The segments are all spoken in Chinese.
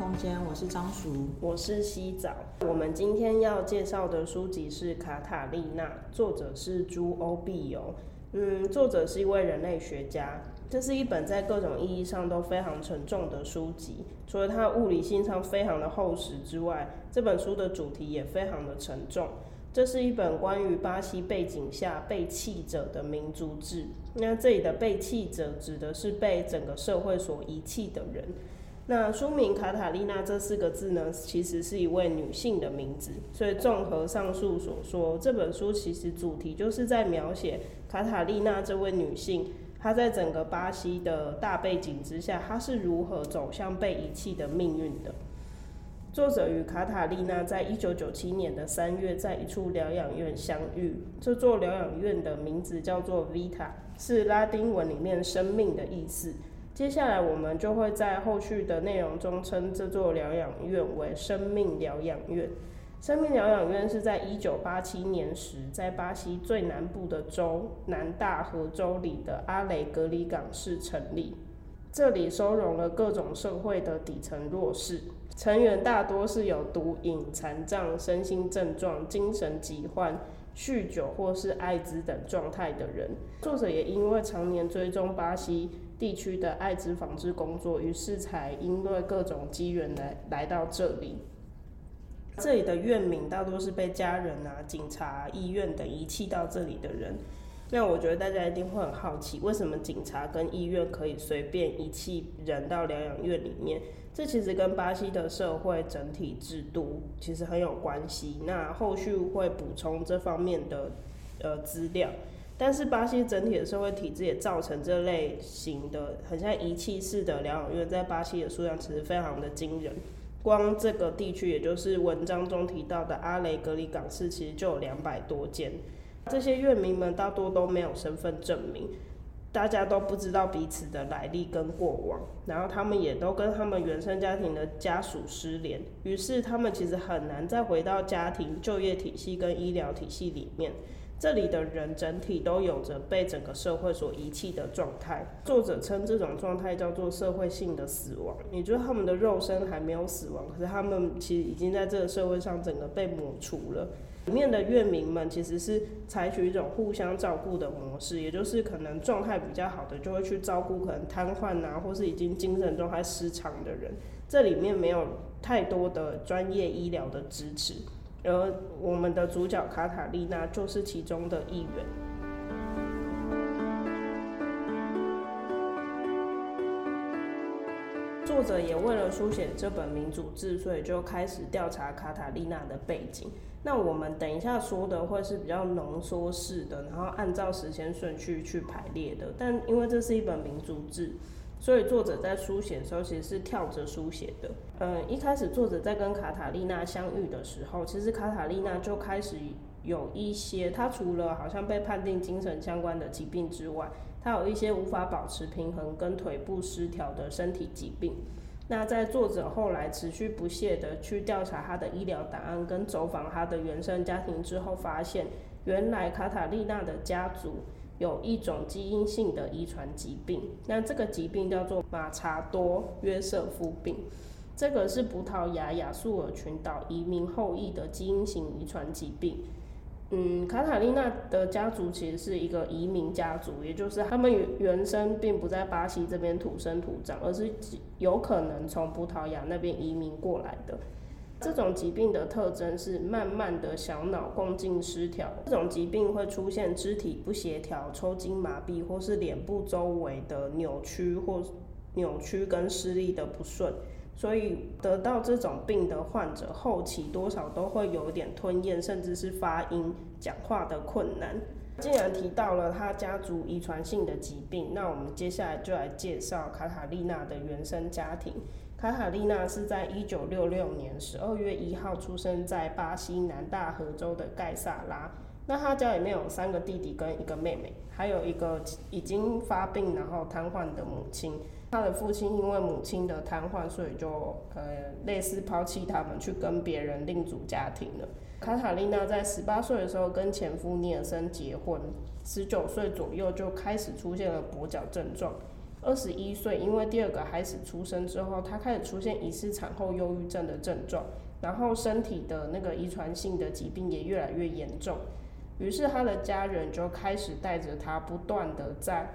空间，我是张叔，我是西早。我们今天要介绍的书籍是《卡塔利娜》，作者是朱欧碧游。嗯，作者是一位人类学家。这是一本在各种意义上都非常沉重的书籍。除了它物理性上非常的厚实之外，这本书的主题也非常的沉重。这是一本关于巴西背景下被弃者的民族志。那这里的被弃者指的是被整个社会所遗弃的人。那书名卡塔利娜这四个字呢，其实是一位女性的名字。所以综合上述所说，这本书其实主题就是在描写卡塔利娜这位女性，她在整个巴西的大背景之下，她是如何走向被遗弃的命运的。作者与卡塔利娜在一九九七年的三月，在一处疗养院相遇。这座疗养院的名字叫做 Vita，是拉丁文里面“生命”的意思。接下来，我们就会在后续的内容中称这座疗养院为“生命疗养院”。生命疗养院是在一九八七年时，在巴西最南部的州南大河州里的阿雷格里港市成立。这里收容了各种社会的底层弱势。成员大多是有毒瘾、残障、身心症状、精神疾患、酗酒或是艾滋等状态的人。作者也因为常年追踪巴西地区的艾滋防治工作，于是才因为各种机缘来来到这里。这里的院民大多是被家人啊、警察、医院等遗弃到这里的人。那我觉得大家一定会很好奇，为什么警察跟医院可以随便遗弃人到疗养院里面？这其实跟巴西的社会整体制度其实很有关系。那后续会补充这方面的呃资料。但是巴西整体的社会体制也造成这类型的很像遗弃式的疗养院，在巴西的数量其实非常的惊人。光这个地区，也就是文章中提到的阿雷格里港市，其实就有两百多间。这些院民们大多都没有身份证明。大家都不知道彼此的来历跟过往，然后他们也都跟他们原生家庭的家属失联，于是他们其实很难再回到家庭、就业体系跟医疗体系里面。这里的人整体都有着被整个社会所遗弃的状态。作者称这种状态叫做社会性的死亡，也就是他们的肉身还没有死亡，可是他们其实已经在这个社会上整个被抹除了。里面的院民们其实是采取一种互相照顾的模式，也就是可能状态比较好的就会去照顾可能瘫痪啊，或是已经精神状态失常的人。这里面没有太多的专业医疗的支持，而我们的主角卡塔利娜就是其中的一员。作者也为了书写这本民族志，所以就开始调查卡塔利娜的背景。那我们等一下说的会是比较浓缩式的，然后按照时间顺序去排列的。但因为这是一本民族志，所以作者在书写的时候其实是跳着书写的。嗯，一开始作者在跟卡塔利娜相遇的时候，其实卡塔利娜就开始有一些，她除了好像被判定精神相关的疾病之外，她有一些无法保持平衡跟腿部失调的身体疾病。那在作者后来持续不懈地去调查他的医疗档案跟走访他的原生家庭之后，发现原来卡塔利娜的家族有一种基因性的遗传疾病。那这个疾病叫做马查多约瑟夫病，这个是葡萄牙亚速尔群岛移民后裔的基因型遗传疾病。嗯，卡塔利娜的家族其实是一个移民家族，也就是他们原原生并不在巴西这边土生土长，而是有可能从葡萄牙那边移民过来的。这种疾病的特征是慢慢的小脑共进失调，这种疾病会出现肢体不协调、抽筋麻痹，或是脸部周围的扭曲或扭曲跟视力的不顺。所以得到这种病的患者，后期多少都会有点吞咽，甚至是发音、讲话的困难。既然提到了他家族遗传性的疾病，那我们接下来就来介绍卡塔利娜的原生家庭。卡塔利娜是在一九六六年十二月一号出生在巴西南大河州的盖萨拉。那他家里面有三个弟弟跟一个妹妹，还有一个已经发病然后瘫痪的母亲。他的父亲因为母亲的瘫痪，所以就呃类似抛弃他们，去跟别人另组家庭了。卡塔利娜在十八岁的时候跟前夫尼尔森结婚，十九岁左右就开始出现了跛脚症状，二十一岁，因为第二个孩子出生之后，他开始出现疑似产后忧郁症的症状，然后身体的那个遗传性的疾病也越来越严重。于是他的家人就开始带着他不断的在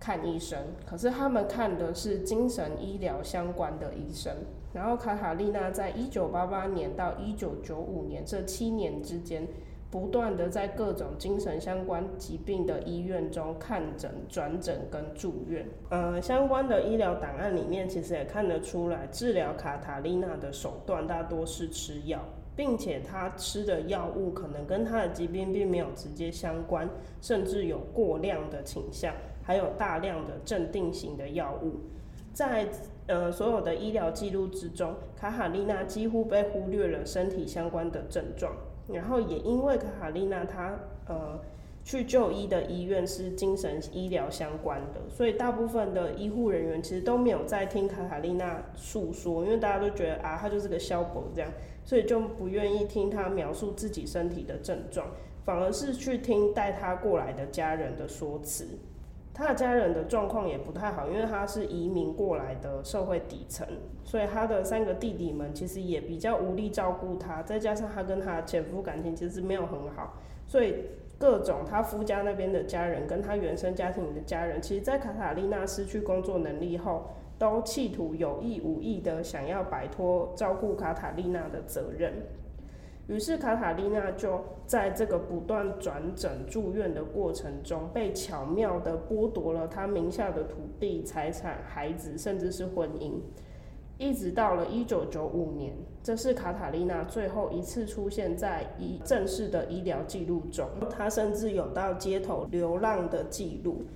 看医生，可是他们看的是精神医疗相关的医生。然后卡塔丽娜在一九八八年到一九九五年这七年之间，不断的在各种精神相关疾病的医院中看诊、转诊跟住院。呃，相关的医疗档案里面其实也看得出来，治疗卡塔利娜的手段大多是吃药。并且他吃的药物可能跟他的疾病并没有直接相关，甚至有过量的倾向，还有大量的镇定型的药物。在呃所有的医疗记录之中，卡塔利娜几乎被忽略了身体相关的症状。然后也因为卡塔丽娜她呃去就医的医院是精神医疗相关的，所以大部分的医护人员其实都没有在听卡塔丽娜诉说，因为大家都觉得啊，她就是个消博这样。所以就不愿意听她描述自己身体的症状，反而是去听带她过来的家人的说辞。他的家人的状况也不太好，因为他是移民过来的社会底层，所以他的三个弟弟们其实也比较无力照顾他。再加上他跟他前夫感情其实没有很好，所以各种他夫家那边的家人跟他原生家庭的家人，其实，在卡塔莉娜失去工作能力后，都企图有意无意的想要摆脱照顾卡塔莉娜的责任，于是卡塔莉娜就在这个不断转诊住院的过程中，被巧妙的剥夺了她名下的土地、财产、孩子，甚至是婚姻。一直到了一九九五年，这是卡塔莉娜最后一次出现在医正式的医疗记录中，她甚至有到街头流浪的记录。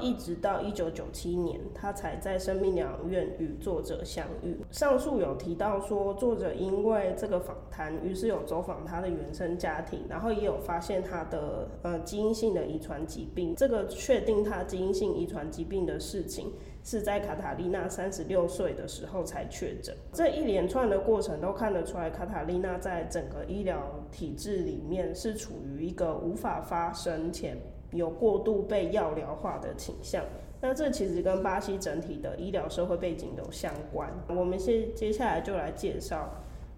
一直到一九九七年，他才在生命疗养院与作者相遇。上述有提到说，作者因为这个访谈，于是有走访他的原生家庭，然后也有发现他的呃基因性的遗传疾病。这个确定他基因性遗传疾病的事情，是在卡塔莉娜三十六岁的时候才确诊。这一连串的过程都看得出来，卡塔莉娜在整个医疗体制里面是处于一个无法发生且有过度被药疗化的倾向，那这其实跟巴西整体的医疗社会背景都相关。我们先接下来就来介绍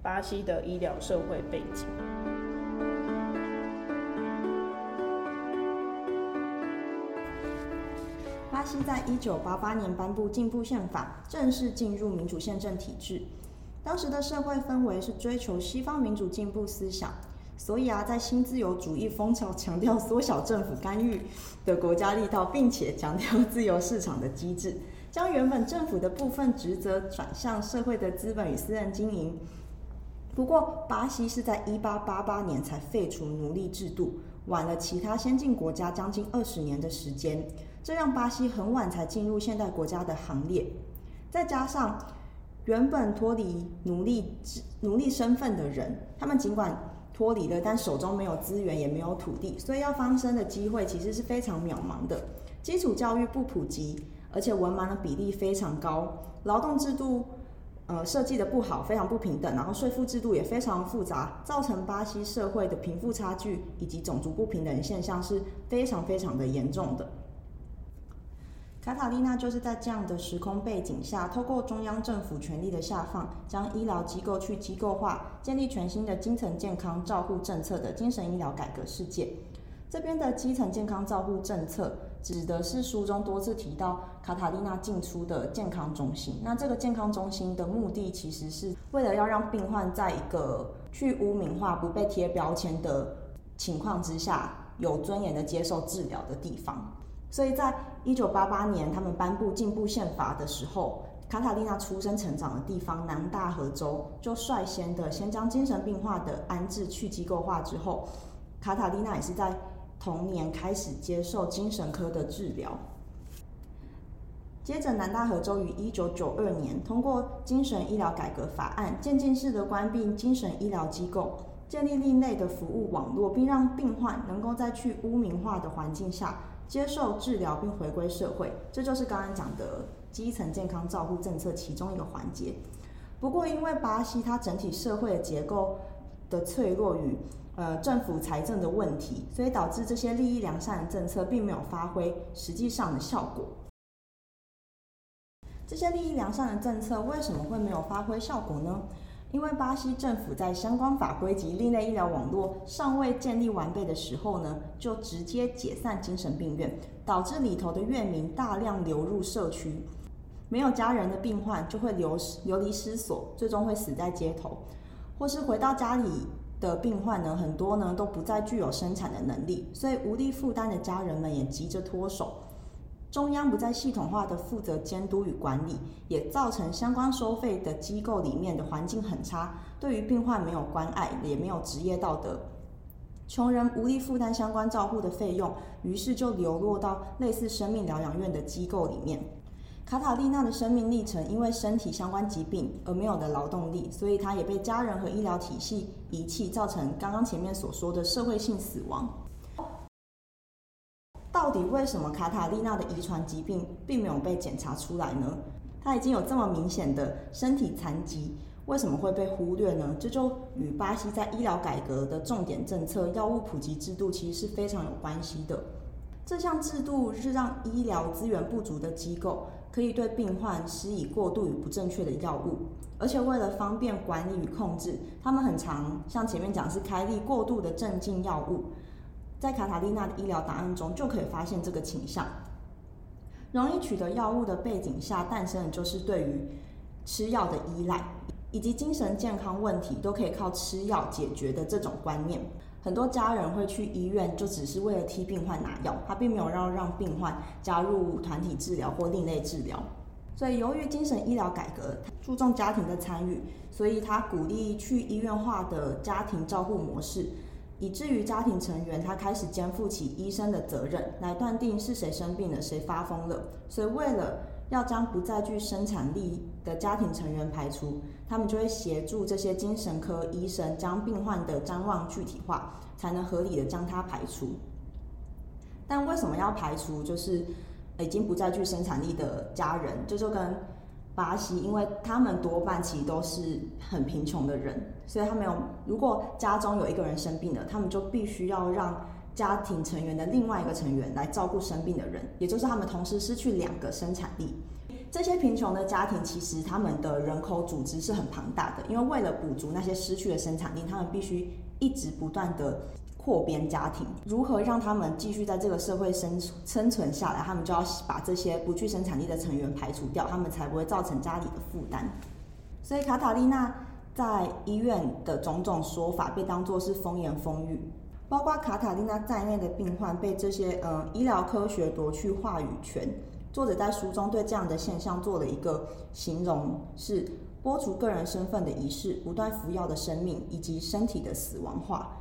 巴西的医疗社会背景。巴西在一九八八年颁布进步宪法，正式进入民主宪政体制。当时的社会氛围是追求西方民主进步思想。所以啊，在新自由主义风潮强调缩小政府干预的国家力道，并且强调自由市场的机制，将原本政府的部分职责转向社会的资本与私人经营。不过，巴西是在一八八八年才废除奴隶制度，晚了其他先进国家将近二十年的时间，这让巴西很晚才进入现代国家的行列。再加上原本脱离奴隶制奴隶身份的人，他们尽管脱离了，但手中没有资源，也没有土地，所以要翻身的机会其实是非常渺茫的。基础教育不普及，而且文盲的比例非常高，劳动制度呃设计的不好，非常不平等，然后税负制度也非常复杂，造成巴西社会的贫富差距以及种族不平等现象是非常非常的严重的。卡塔莉娜就是在这样的时空背景下，透过中央政府权力的下放，将医疗机构去机构化，建立全新的基层健康照护政策的精神医疗改革事件。这边的基层健康照护政策，指的是书中多次提到卡塔莉娜进出的健康中心。那这个健康中心的目的，其实是为了要让病患在一个去污名化、不被贴标签的情况之下，有尊严的接受治疗的地方。所以在一九八八年，他们颁布进步宪法的时候，卡塔利娜出生成长的地方南大河州就率先的先将精神病患的安置去机构化之后，卡塔利娜也是在同年开始接受精神科的治疗。接着，南大河州于一九九二年通过精神医疗改革法案，渐进式的关闭精神医疗机构，建立另类的服务网络，并让病患能够在去污名化的环境下。接受治疗并回归社会，这就是刚刚讲的基层健康照护政策其中一个环节。不过，因为巴西它整体社会的结构的脆弱与呃政府财政的问题，所以导致这些利益良善的政策并没有发挥实际上的效果。这些利益良善的政策为什么会没有发挥效果呢？因为巴西政府在相关法规及另类医疗网络尚未建立完备的时候呢，就直接解散精神病院，导致里头的院民大量流入社区，没有家人的病患就会流流离失所，最终会死在街头，或是回到家里的病患呢，很多呢都不再具有生产的能力，所以无力负担的家人们也急着脱手。中央不再系统化的负责监督与管理，也造成相关收费的机构里面的环境很差，对于病患没有关爱，也没有职业道德，穷人无力负担相关照护的费用，于是就流落到类似生命疗养院的机构里面。卡塔利娜的生命历程，因为身体相关疾病而没有的劳动力，所以她也被家人和医疗体系遗弃，造成刚刚前面所说的社会性死亡。到底为什么卡塔利娜的遗传疾病并没有被检查出来呢？她已经有这么明显的身体残疾，为什么会被忽略呢？这就与巴西在医疗改革的重点政策药物普及制度其实是非常有关系的。这项制度是让医疗资源不足的机构可以对病患施以过度与不正确的药物，而且为了方便管理与控制，他们很常像前面讲是开立过度的镇静药物。在卡塔利娜的医疗档案中就可以发现这个倾向。容易取得药物的背景下诞生的就是对于吃药的依赖，以及精神健康问题都可以靠吃药解决的这种观念。很多家人会去医院，就只是为了替病患拿药，他并没有要让病患加入团体治疗或另类治疗。所以，由于精神医疗改革注重家庭的参与，所以他鼓励去医院化的家庭照护模式。以至于家庭成员他开始肩负起医生的责任，来断定是谁生病了，谁发疯了。所以为了要将不再具生产力的家庭成员排除，他们就会协助这些精神科医生将病患的张望具体化，才能合理的将它排除。但为什么要排除？就是已经不再具生产力的家人，这，就跟。巴西，因为他们多半其实都是很贫穷的人，所以他们有，如果家中有一个人生病了，他们就必须要让家庭成员的另外一个成员来照顾生病的人，也就是他们同时失去两个生产力。这些贫穷的家庭其实他们的人口组织是很庞大的，因为为了补足那些失去的生产力，他们必须一直不断的。扩编家庭，如何让他们继续在这个社会生生存下来？他们就要把这些不具生产力的成员排除掉，他们才不会造成家里的负担。所以卡塔利娜在医院的种种说法被当作是风言风语，包括卡塔利娜在内的病患被这些呃医疗科学夺去话语权。作者在书中对这样的现象做了一个形容：是剥除个人身份的仪式，不断服药的生命，以及身体的死亡化。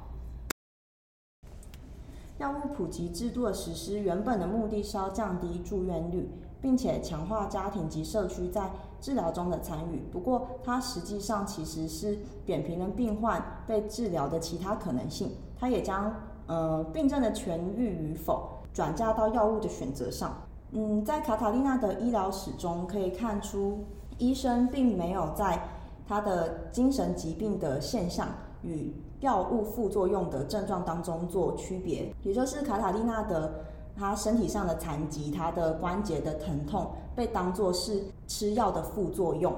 药物普及制度的实施，原本的目的是要降低住院率，并且强化家庭及社区在治疗中的参与。不过，它实际上其实是扁平了病患被治疗的其他可能性。它也将呃病症的痊愈与否转嫁到药物的选择上。嗯，在卡塔利娜的医疗史中可以看出，医生并没有在他的精神疾病的现象与药物副作用的症状当中做区别，也就是卡塔利娜的她身体上的残疾，她的关节的疼痛被当作是吃药的副作用。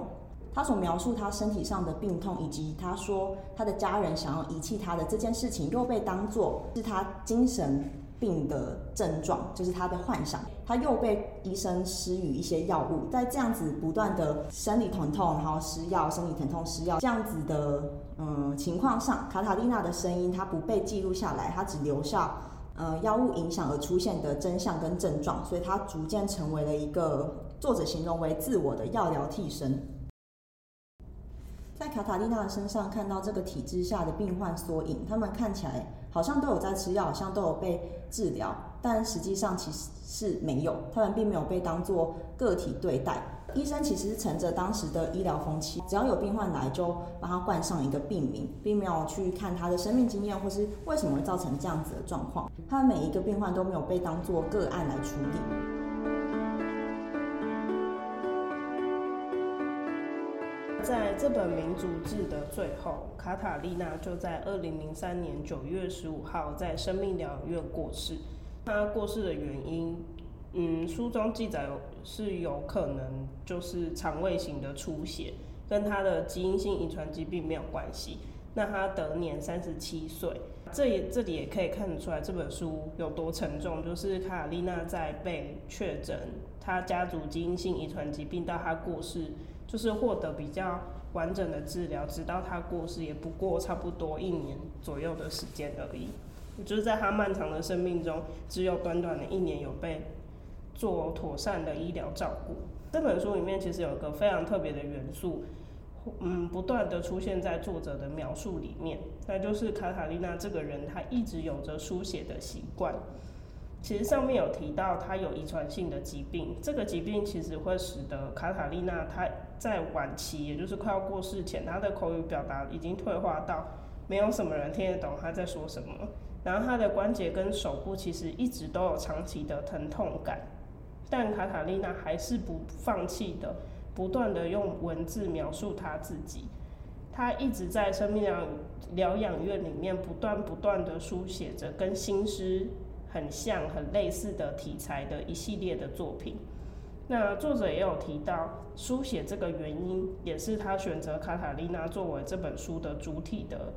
她所描述她身体上的病痛，以及她说她的家人想要遗弃她的这件事情，又被当作是她精神病的症状，就是她的幻想。她又被医生施予一些药物，在这样子不断的生理疼痛，然后吃药，生理疼痛吃药这样子的。嗯，情况上，卡塔利娜的声音它不被记录下来，它只留下呃药物影响而出现的真相跟症状，所以它逐渐成为了一个作者形容为自我的药疗替身。在卡塔利娜的身上看到这个体制下的病患缩影，他们看起来好像都有在吃药，好像都有被治疗，但实际上其实是没有，他们并没有被当作个体对待。医生其实是乘着当时的医疗风气，只要有病患来，就帮他冠上一个病名，并没有去看他的生命经验或是为什么会造成这样子的状况。他每一个病患都没有被当作个案来处理。在这本《民族志》的最后，卡塔利娜就在二零零三年九月十五号在生命疗养院过世。她过世的原因。嗯，书中记载是有可能就是肠胃型的出血，跟他的基因性遗传疾病没有关系。那他得年三十七岁，这也这里也可以看得出来这本书有多沉重。就是卡丽娜在被确诊她家族基因性遗传疾病到她过世，就是获得比较完整的治疗，直到她过世也不过差不多一年左右的时间而已。就是在她漫长的生命中，只有短短的一年有被做妥善的医疗照顾。这本书里面其实有一个非常特别的元素。嗯，不断的出现在作者的描述里面，那就是卡塔丽娜这个人，她一直有着书写的习惯。其实上面有提到，她有遗传性的疾病，这个疾病其实会使得卡塔丽娜她在晚期，也就是快要过世前，她的口语表达已经退化到没有什么人听得懂她在说什么。然后她的关节跟手部其实一直都有长期的疼痛感，但卡塔丽娜还是不放弃的。不断的用文字描述她自己，她一直在生命疗疗养院里面不断不断的书写着跟新诗很像、很类似的题材的一系列的作品。那作者也有提到，书写这个原因也是他选择卡塔丽娜作为这本书的主体的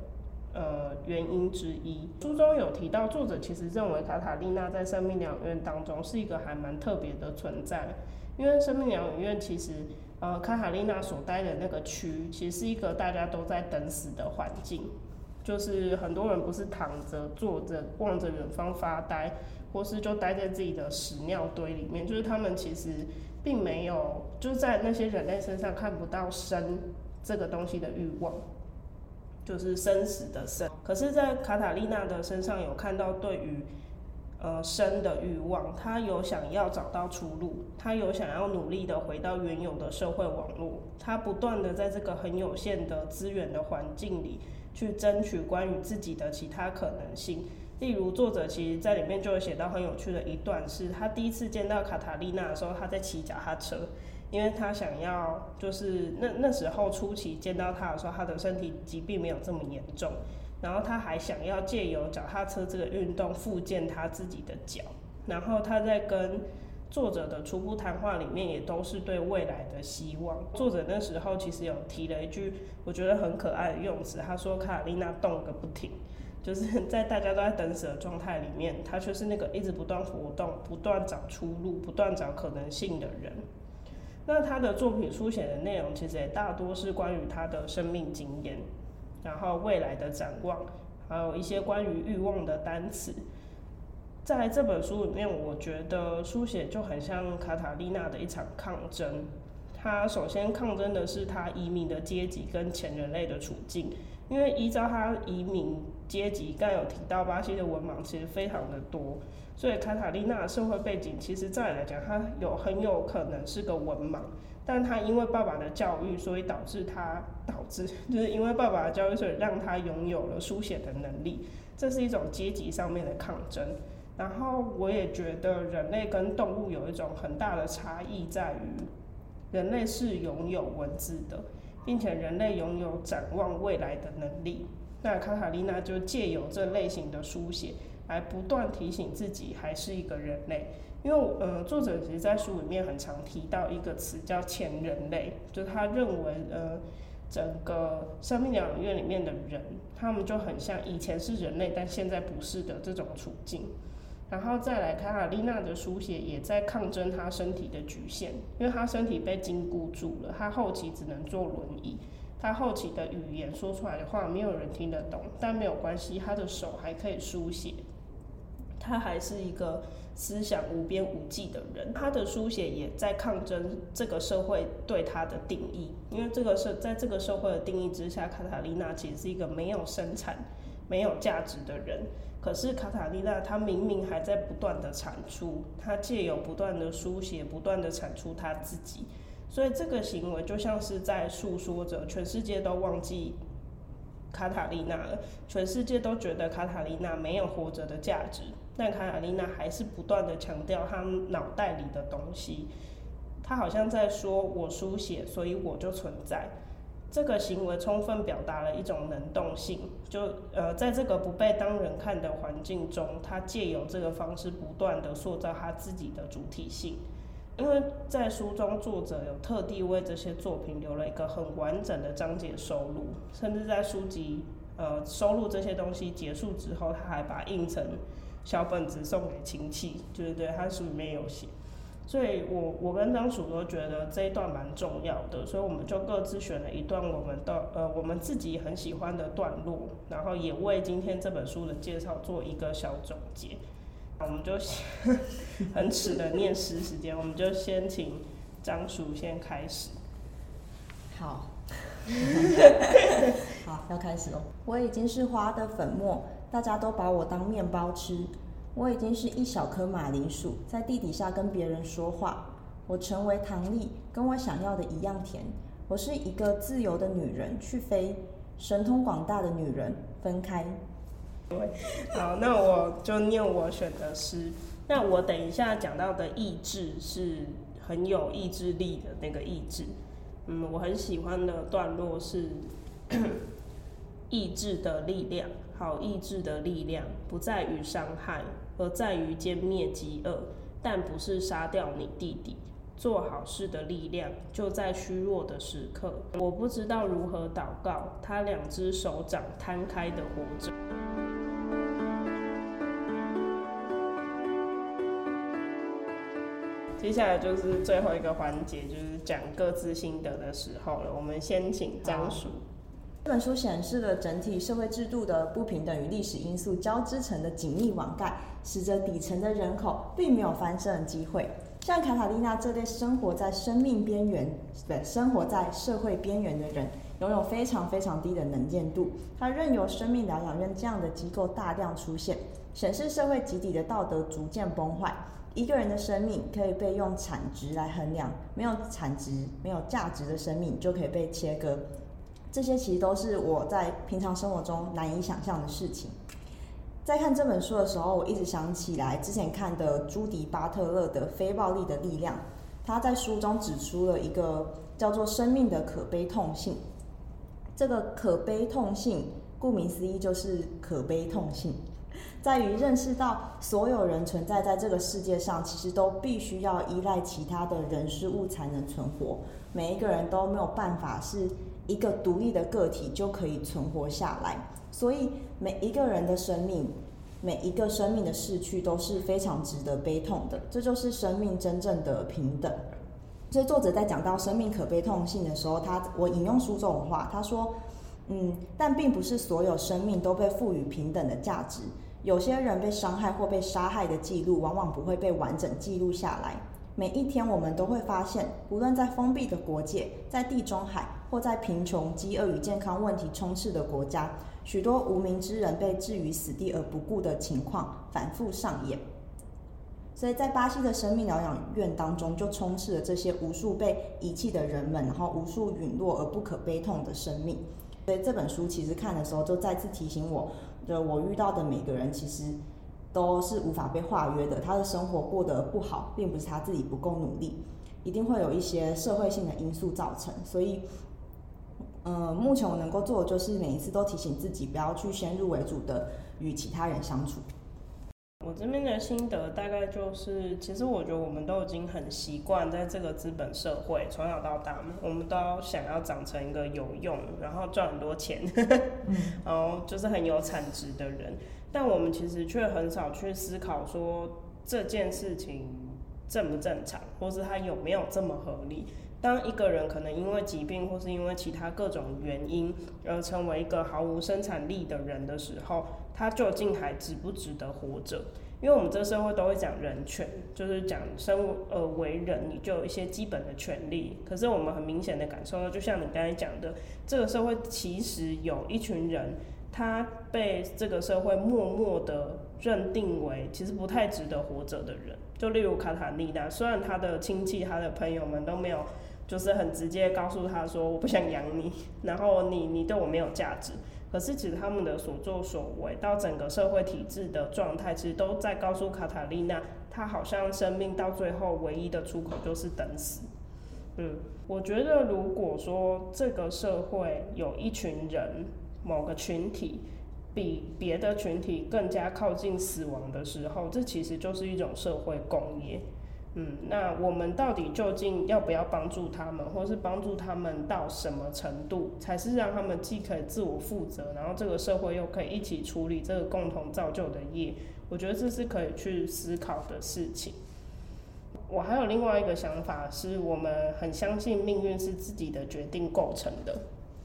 呃原因之一。书中有提到，作者其实认为卡塔丽娜在生命疗养院当中是一个还蛮特别的存在，因为生命疗养院其实。呃，卡塔丽娜所待的那个区，其实是一个大家都在等死的环境，就是很多人不是躺着、坐着、望着远方发呆，或是就待在自己的屎尿堆里面，就是他们其实并没有，就在那些人类身上看不到生这个东西的欲望，就是生死的生。可是，在卡塔丽娜的身上有看到对于。呃，生的欲望，她有想要找到出路，她有想要努力的回到原有的社会网络，她不断的在这个很有限的资源的环境里去争取关于自己的其他可能性。例如，作者其实在里面就有写到很有趣的一段，是他第一次见到卡塔丽娜的时候，他在骑脚踏车，因为他想要，就是那那时候初期见到他的时候，他的身体疾病没有这么严重。然后他还想要借由脚踏车这个运动复健他自己的脚，然后他在跟作者的初步谈话里面也都是对未来的希望。作者那时候其实有提了一句我觉得很可爱的用词，他说卡琳娜动个不停，就是在大家都在等死的状态里面，他却是那个一直不断活动、不断找出路、不断找可能性的人。那他的作品书写的内容其实也大多是关于他的生命经验。然后未来的展望，还有一些关于欲望的单词，在这本书里面，我觉得书写就很像卡塔丽娜的一场抗争。她首先抗争的是她移民的阶级跟前人类的处境，因为依照她移民阶级，刚有提到巴西的文盲其实非常的多，所以卡塔丽娜的社会背景，其实再来讲，她有很有可能是个文盲。但她因为爸爸的教育，所以导致他导致就是因为爸爸的教育，所以让他拥有了书写的能力。这是一种阶级上面的抗争。然后我也觉得人类跟动物有一种很大的差异，在于人类是拥有文字的，并且人类拥有展望未来的能力。那卡塔丽娜就借由这类型的书写，来不断提醒自己还是一个人类。因为呃，作者其实在书里面很常提到一个词叫前人类，就是他认为呃，整个生命疗养院里面的人，他们就很像以前是人类，但现在不是的这种处境。然后再来，卡塔丽娜的书写也在抗争她身体的局限，因为她身体被禁锢住了，她后期只能坐轮椅，他后期的语言说出来的话没有人听得懂，但没有关系，他的手还可以书写，他还是一个。思想无边无际的人，他的书写也在抗争这个社会对他的定义，因为这个社在这个社会的定义之下，卡塔丽娜其实是一个没有生产、没有价值的人。可是卡塔丽娜她明明还在不断的产出，她借由不断的书写，不断的产出她自己，所以这个行为就像是在诉说着全世界都忘记卡塔丽娜了，全世界都觉得卡塔丽娜没有活着的价值。但卡塔丽娜还是不断的强调她脑袋里的东西，她好像在说：“我书写，所以我就存在。”这个行为充分表达了一种能动性，就呃，在这个不被当人看的环境中，他借由这个方式不断地塑造他自己的主体性。因为在书中，作者有特地为这些作品留了一个很完整的章节收录，甚至在书籍呃收录这些东西结束之后，他还把印成小本子送给亲戚，对对对，他书里面有写。所以我我跟张楚都觉得这一段蛮重要的，所以我们就各自选了一段我们的呃我们自己很喜欢的段落，然后也为今天这本书的介绍做一个小总结。我们就先 很耻的念诗时间，我们就先请张叔先开始。好，好，要开始喽。我已经是花的粉末，大家都把我当面包吃。我已经是一小颗马铃薯，在地底下跟别人说话。我成为糖粒，跟我想要的一样甜。我是一个自由的女人，去飞，神通广大的女人，分开。好，那我就念我选的诗。那我等一下讲到的意志是很有意志力的那个意志。嗯，我很喜欢的段落是意志的力量。好意志的力量不在于伤害，而在于歼灭饥饿，但不是杀掉你弟弟。做好事的力量就在虚弱的时刻。我不知道如何祷告，他两只手掌摊开的活着。接下来就是最后一个环节，就是讲各自心得的时候了。我们先请张叔。这本书显示了整体社会制度的不平等与历史因素交织成的紧密网盖，使得底层的人口并没有翻身的机会。像卡塔丽娜这类生活在生命边缘、对，生活在社会边缘的人，拥有非常非常低的能见度。他任由生命疗养院这样的机构大量出现，显示社会集体的道德逐渐崩坏。一个人的生命可以被用产值来衡量，没有产值、没有价值的生命就可以被切割。这些其实都是我在平常生活中难以想象的事情。在看这本书的时候，我一直想起来之前看的朱迪·巴特勒的《非暴力的力量》，他在书中指出了一个叫做“生命的可悲痛性”。这个可悲痛性，顾名思义就是可悲痛性。在于认识到，所有人存在在这个世界上，其实都必须要依赖其他的人事物才能存活。每一个人都没有办法是一个独立的个体就可以存活下来。所以每一个人的生命，每一个生命的逝去都是非常值得悲痛的。这就是生命真正的平等。所以作者在讲到生命可悲痛性的时候，他我引用书这种话，他说：“嗯，但并不是所有生命都被赋予平等的价值。”有些人被伤害或被杀害的记录，往往不会被完整记录下来。每一天，我们都会发现，无论在封闭的国界，在地中海，或在贫穷、饥饿与健康问题充斥的国家，许多无名之人被置于死地而不顾的情况反复上演。所以在巴西的生命疗养院当中，就充斥了这些无数被遗弃的人们，然后无数陨落而不可悲痛的生命。所以这本书其实看的时候，就再次提醒我。的我遇到的每个人，其实都是无法被化约的。他的生活过得不好，并不是他自己不够努力，一定会有一些社会性的因素造成。所以，嗯、目前我能够做的就是每一次都提醒自己，不要去先入为主的与其他人相处。我这边的心得大概就是，其实我觉得我们都已经很习惯在这个资本社会，从小到大，我们都想要长成一个有用，然后赚很多钱，然后就是很有产值的人。但我们其实却很少去思考说这件事情正不正常，或是它有没有这么合理。当一个人可能因为疾病或是因为其他各种原因而成为一个毫无生产力的人的时候，他究竟还值不值得活着？因为我们这个社会都会讲人权，就是讲生而为人，你就有一些基本的权利。可是我们很明显的感受到，就像你刚才讲的，这个社会其实有一群人，他被这个社会默默的认定为其实不太值得活着的人。就例如卡塔尼娜，虽然他的亲戚、他的朋友们都没有。就是很直接告诉他说，我不想养你，然后你你对我没有价值。可是其实他们的所作所为，到整个社会体制的状态，其实都在告诉卡塔丽娜，她好像生命到最后唯一的出口就是等死。嗯，我觉得如果说这个社会有一群人，某个群体比别的群体更加靠近死亡的时候，这其实就是一种社会工业。嗯，那我们到底究竟要不要帮助他们，或是帮助他们到什么程度，才是让他们既可以自我负责，然后这个社会又可以一起处理这个共同造就的业？我觉得这是可以去思考的事情。我还有另外一个想法，是我们很相信命运是自己的决定构成的。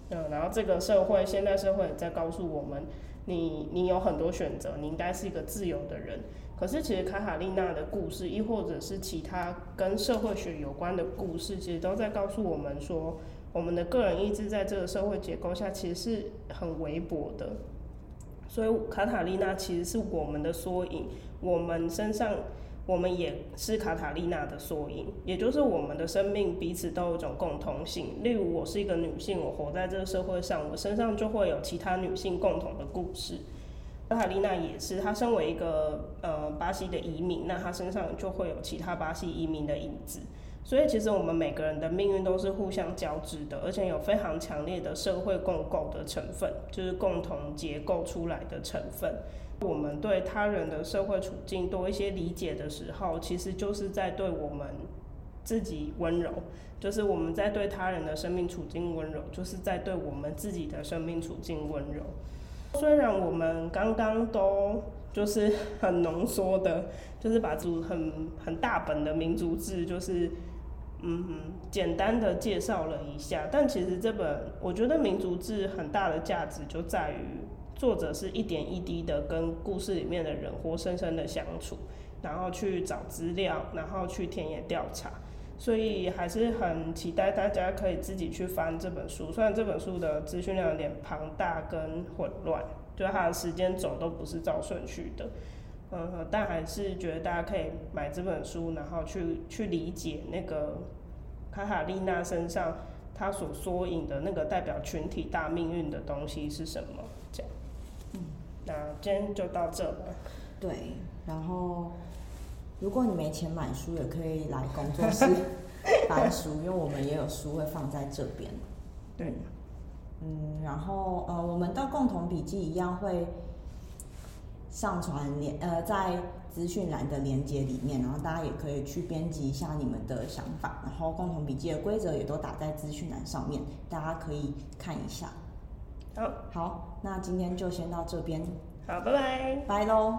嗯，然后这个社会，现代社会也在告诉我们，你你有很多选择，你应该是一个自由的人。可是其实卡塔丽娜的故事，亦或者是其他跟社会学有关的故事，其实都在告诉我们说，我们的个人意志在这个社会结构下其实是很微薄的。所以卡塔丽娜其实是我们的缩影，我们身上。我们也是卡塔丽娜的缩影，也就是我们的生命彼此都有一种共通性。例如，我是一个女性，我活在这个社会上，我身上就会有其他女性共同的故事。卡塔丽娜也是，她身为一个呃巴西的移民，那她身上就会有其他巴西移民的影子。所以，其实我们每个人的命运都是互相交织的，而且有非常强烈的社会共构的成分，就是共同结构出来的成分。我们对他人的社会处境多一些理解的时候，其实就是在对我们自己温柔，就是我们在对他人的生命处境温柔，就是在对我们自己的生命处境温柔。虽然我们刚刚都就是很浓缩的，就是把族很很大本的民族志，就是嗯简单的介绍了一下，但其实这本我觉得民族志很大的价值就在于。作者是一点一滴的跟故事里面的人活生生的相处，然后去找资料，然后去田野调查，所以还是很期待大家可以自己去翻这本书。虽然这本书的资讯量有点庞大跟混乱，就它的时间轴都不是照顺序的，嗯，但还是觉得大家可以买这本书，然后去去理解那个卡塔丽娜身上她所缩影的那个代表群体大命运的东西是什么。这样。嗯那今天就到这了。对，然后如果你没钱买书，也可以来工作室 翻书，因为我们也有书会放在这边。对，嗯，然后呃，我们的共同笔记一样会上传连呃在资讯栏的连接里面，然后大家也可以去编辑一下你们的想法，然后共同笔记的规则也都打在资讯栏上面，大家可以看一下。好，好，那今天就先到这边。好，拜拜，拜喽。